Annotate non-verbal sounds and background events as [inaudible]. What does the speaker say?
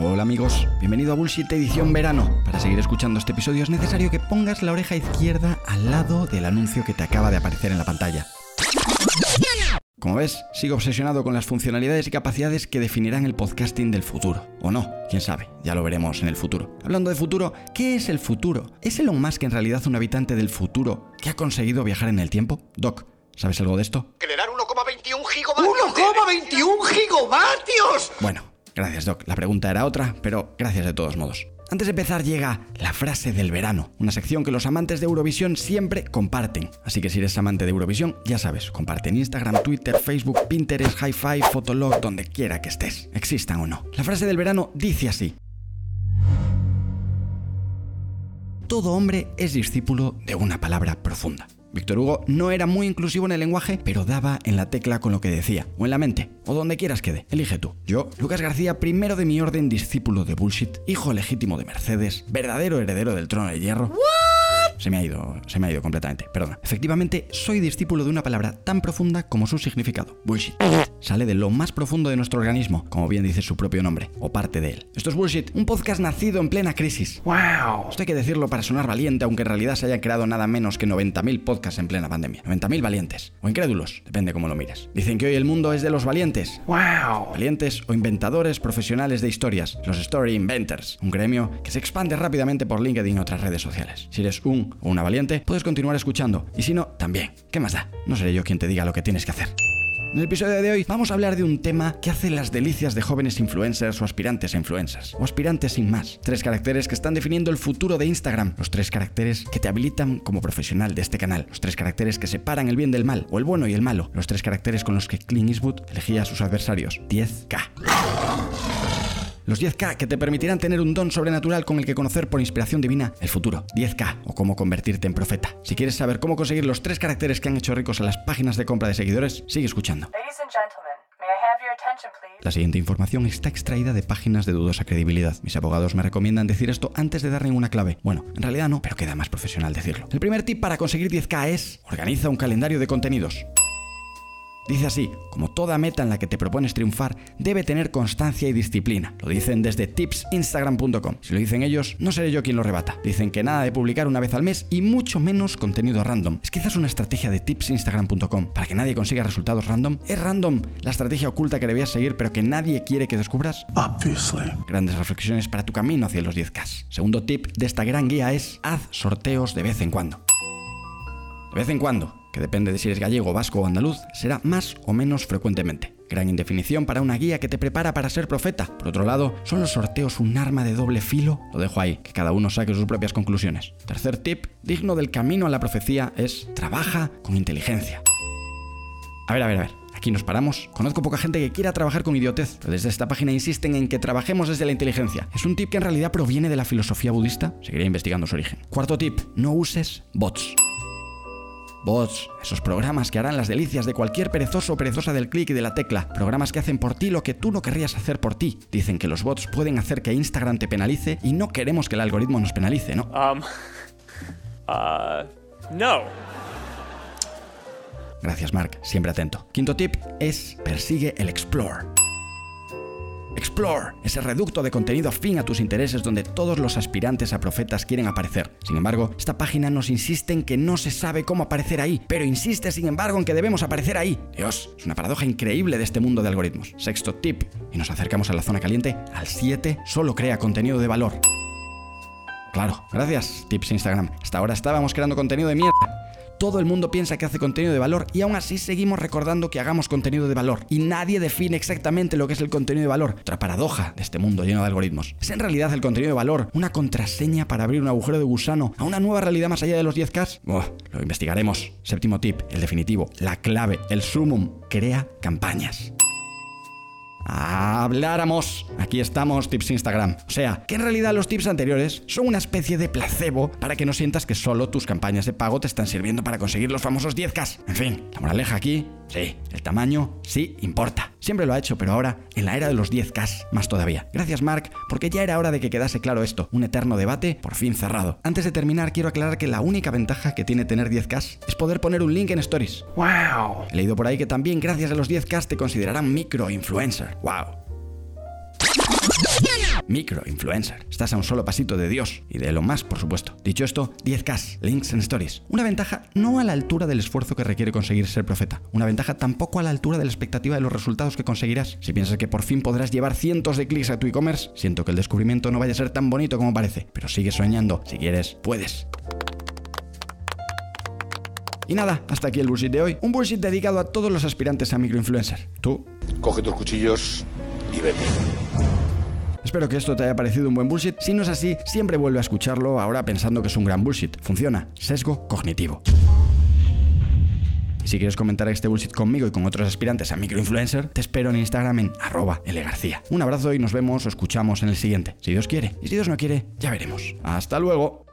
Hola amigos, bienvenido a Bullshit edición verano. Para seguir escuchando este episodio es necesario que pongas la oreja izquierda al lado del anuncio que te acaba de aparecer en la pantalla. Como ves, sigo obsesionado con las funcionalidades y capacidades que definirán el podcasting del futuro. O no, quién sabe, ya lo veremos en el futuro. Hablando de futuro, ¿qué es el futuro? ¿Es Elon Musk en realidad un habitante del futuro que ha conseguido viajar en el tiempo? Doc, ¿sabes algo de esto? Generar 1,21 gigavatios. ¡1,21 gigavatios! Bueno, gracias Doc. La pregunta era otra, pero gracias de todos modos. Antes de empezar llega la frase del verano, una sección que los amantes de Eurovisión siempre comparten. Así que si eres amante de Eurovisión, ya sabes, comparte en Instagram, Twitter, Facebook, Pinterest, Hi-Fi, Fotolog, donde quiera que estés, existan o no. La frase del verano dice así. Todo hombre es discípulo de una palabra profunda. Víctor Hugo no era muy inclusivo en el lenguaje, pero daba en la tecla con lo que decía, o en la mente, o donde quieras quede. Elige tú. Yo, Lucas García, primero de mi orden, discípulo de bullshit, hijo legítimo de Mercedes, verdadero heredero del trono de hierro. Se me ha ido, se me ha ido completamente, perdona. Efectivamente, soy discípulo de una palabra tan profunda como su significado, bullshit. Sale de lo más profundo de nuestro organismo, como bien dice su propio nombre, o parte de él. Esto es Bullshit, un podcast nacido en plena crisis. ¡Wow! Esto hay que decirlo para sonar valiente, aunque en realidad se hayan creado nada menos que 90.000 podcasts en plena pandemia. 90.000 valientes, o incrédulos, depende cómo lo mires. Dicen que hoy el mundo es de los valientes. ¡Wow! Valientes o inventadores profesionales de historias, los Story Inventors, un gremio que se expande rápidamente por LinkedIn y otras redes sociales. Si eres un o una valiente, puedes continuar escuchando, y si no, también. ¿Qué más da? No seré yo quien te diga lo que tienes que hacer. En el episodio de hoy vamos a hablar de un tema que hace las delicias de jóvenes influencers o aspirantes a influencers, o aspirantes sin más. Tres caracteres que están definiendo el futuro de Instagram, los tres caracteres que te habilitan como profesional de este canal, los tres caracteres que separan el bien del mal, o el bueno y el malo, los tres caracteres con los que Clint Eastwood elegía a sus adversarios. 10K. Los 10K que te permitirán tener un don sobrenatural con el que conocer por inspiración divina el futuro. 10K o cómo convertirte en profeta. Si quieres saber cómo conseguir los tres caracteres que han hecho ricos a las páginas de compra de seguidores, sigue escuchando. La siguiente información está extraída de páginas de dudosa credibilidad. Mis abogados me recomiendan decir esto antes de dar ninguna clave. Bueno, en realidad no, pero queda más profesional decirlo. El primer tip para conseguir 10K es organiza un calendario de contenidos. Dice así, como toda meta en la que te propones triunfar, debe tener constancia y disciplina. Lo dicen desde tipsinstagram.com. Si lo dicen ellos, no seré yo quien lo rebata. Dicen que nada de publicar una vez al mes y mucho menos contenido random. Es quizás una estrategia de tipsinstagram.com para que nadie consiga resultados random. ¿Es random la estrategia oculta que debías seguir pero que nadie quiere que descubras? Obviously. Grandes reflexiones para tu camino hacia los 10K. Segundo tip de esta gran guía es haz sorteos de vez en cuando. De vez en cuando, que depende de si eres gallego, vasco o andaluz, será más o menos frecuentemente. Gran indefinición para una guía que te prepara para ser profeta. Por otro lado, ¿son los sorteos un arma de doble filo? Lo dejo ahí, que cada uno saque sus propias conclusiones. Tercer tip, digno del camino a la profecía, es trabaja con inteligencia. A ver, a ver, a ver. Aquí nos paramos. Conozco poca gente que quiera trabajar con idiotez, pero desde esta página insisten en que trabajemos desde la inteligencia. Es un tip que en realidad proviene de la filosofía budista. Seguiré investigando su origen. Cuarto tip, no uses bots. Bots, esos programas que harán las delicias de cualquier perezoso o perezosa del clic y de la tecla, programas que hacen por ti lo que tú no querrías hacer por ti. Dicen que los bots pueden hacer que Instagram te penalice y no queremos que el algoritmo nos penalice, ¿no? Um, [laughs] uh, no. Gracias, Mark, siempre atento. Quinto tip es persigue el explore. Explore, ese reducto de contenido afín a tus intereses donde todos los aspirantes a profetas quieren aparecer. Sin embargo, esta página nos insiste en que no se sabe cómo aparecer ahí, pero insiste sin embargo en que debemos aparecer ahí. Dios, es una paradoja increíble de este mundo de algoritmos. Sexto tip, y nos acercamos a la zona caliente, al 7 solo crea contenido de valor. Claro, gracias, tips Instagram. Hasta ahora estábamos creando contenido de mierda. Todo el mundo piensa que hace contenido de valor y aún así seguimos recordando que hagamos contenido de valor. Y nadie define exactamente lo que es el contenido de valor. Otra paradoja de este mundo lleno de algoritmos. ¿Es en realidad el contenido de valor una contraseña para abrir un agujero de gusano a una nueva realidad más allá de los 10K? Buah, lo investigaremos. Séptimo tip, el definitivo, la clave, el sumum. Crea campañas habláramos. Aquí estamos, tips Instagram. O sea, que en realidad los tips anteriores son una especie de placebo para que no sientas que solo tus campañas de pago te están sirviendo para conseguir los famosos 10K. En fin, la moraleja aquí, sí, el tamaño sí importa. Siempre lo ha hecho, pero ahora, en la era de los 10K, más todavía. Gracias, Mark, porque ya era hora de que quedase claro esto. Un eterno debate, por fin cerrado. Antes de terminar, quiero aclarar que la única ventaja que tiene tener 10K es poder poner un link en Stories. ¡Wow! He leído por ahí que también gracias a los 10K te considerarán micro-influencer. ¡Wow! Microinfluencer. Estás a un solo pasito de Dios y de lo más, por supuesto. Dicho esto, 10K, links en stories. Una ventaja no a la altura del esfuerzo que requiere conseguir ser profeta. Una ventaja tampoco a la altura de la expectativa de los resultados que conseguirás. Si piensas que por fin podrás llevar cientos de clics a tu e-commerce, siento que el descubrimiento no vaya a ser tan bonito como parece, pero sigue soñando. Si quieres, puedes. Y nada, hasta aquí el bullshit de hoy. Un bullshit dedicado a todos los aspirantes a microinfluencer. Tú, Coge tus cuchillos y vete. Espero que esto te haya parecido un buen bullshit. Si no es así, siempre vuelve a escucharlo ahora pensando que es un gran bullshit. Funciona. Sesgo cognitivo. Si quieres comentar este bullshit conmigo y con otros aspirantes a microinfluencer, te espero en Instagram en arroba García. Un abrazo y nos vemos o escuchamos en el siguiente. Si Dios quiere. Y si Dios no quiere, ya veremos. Hasta luego.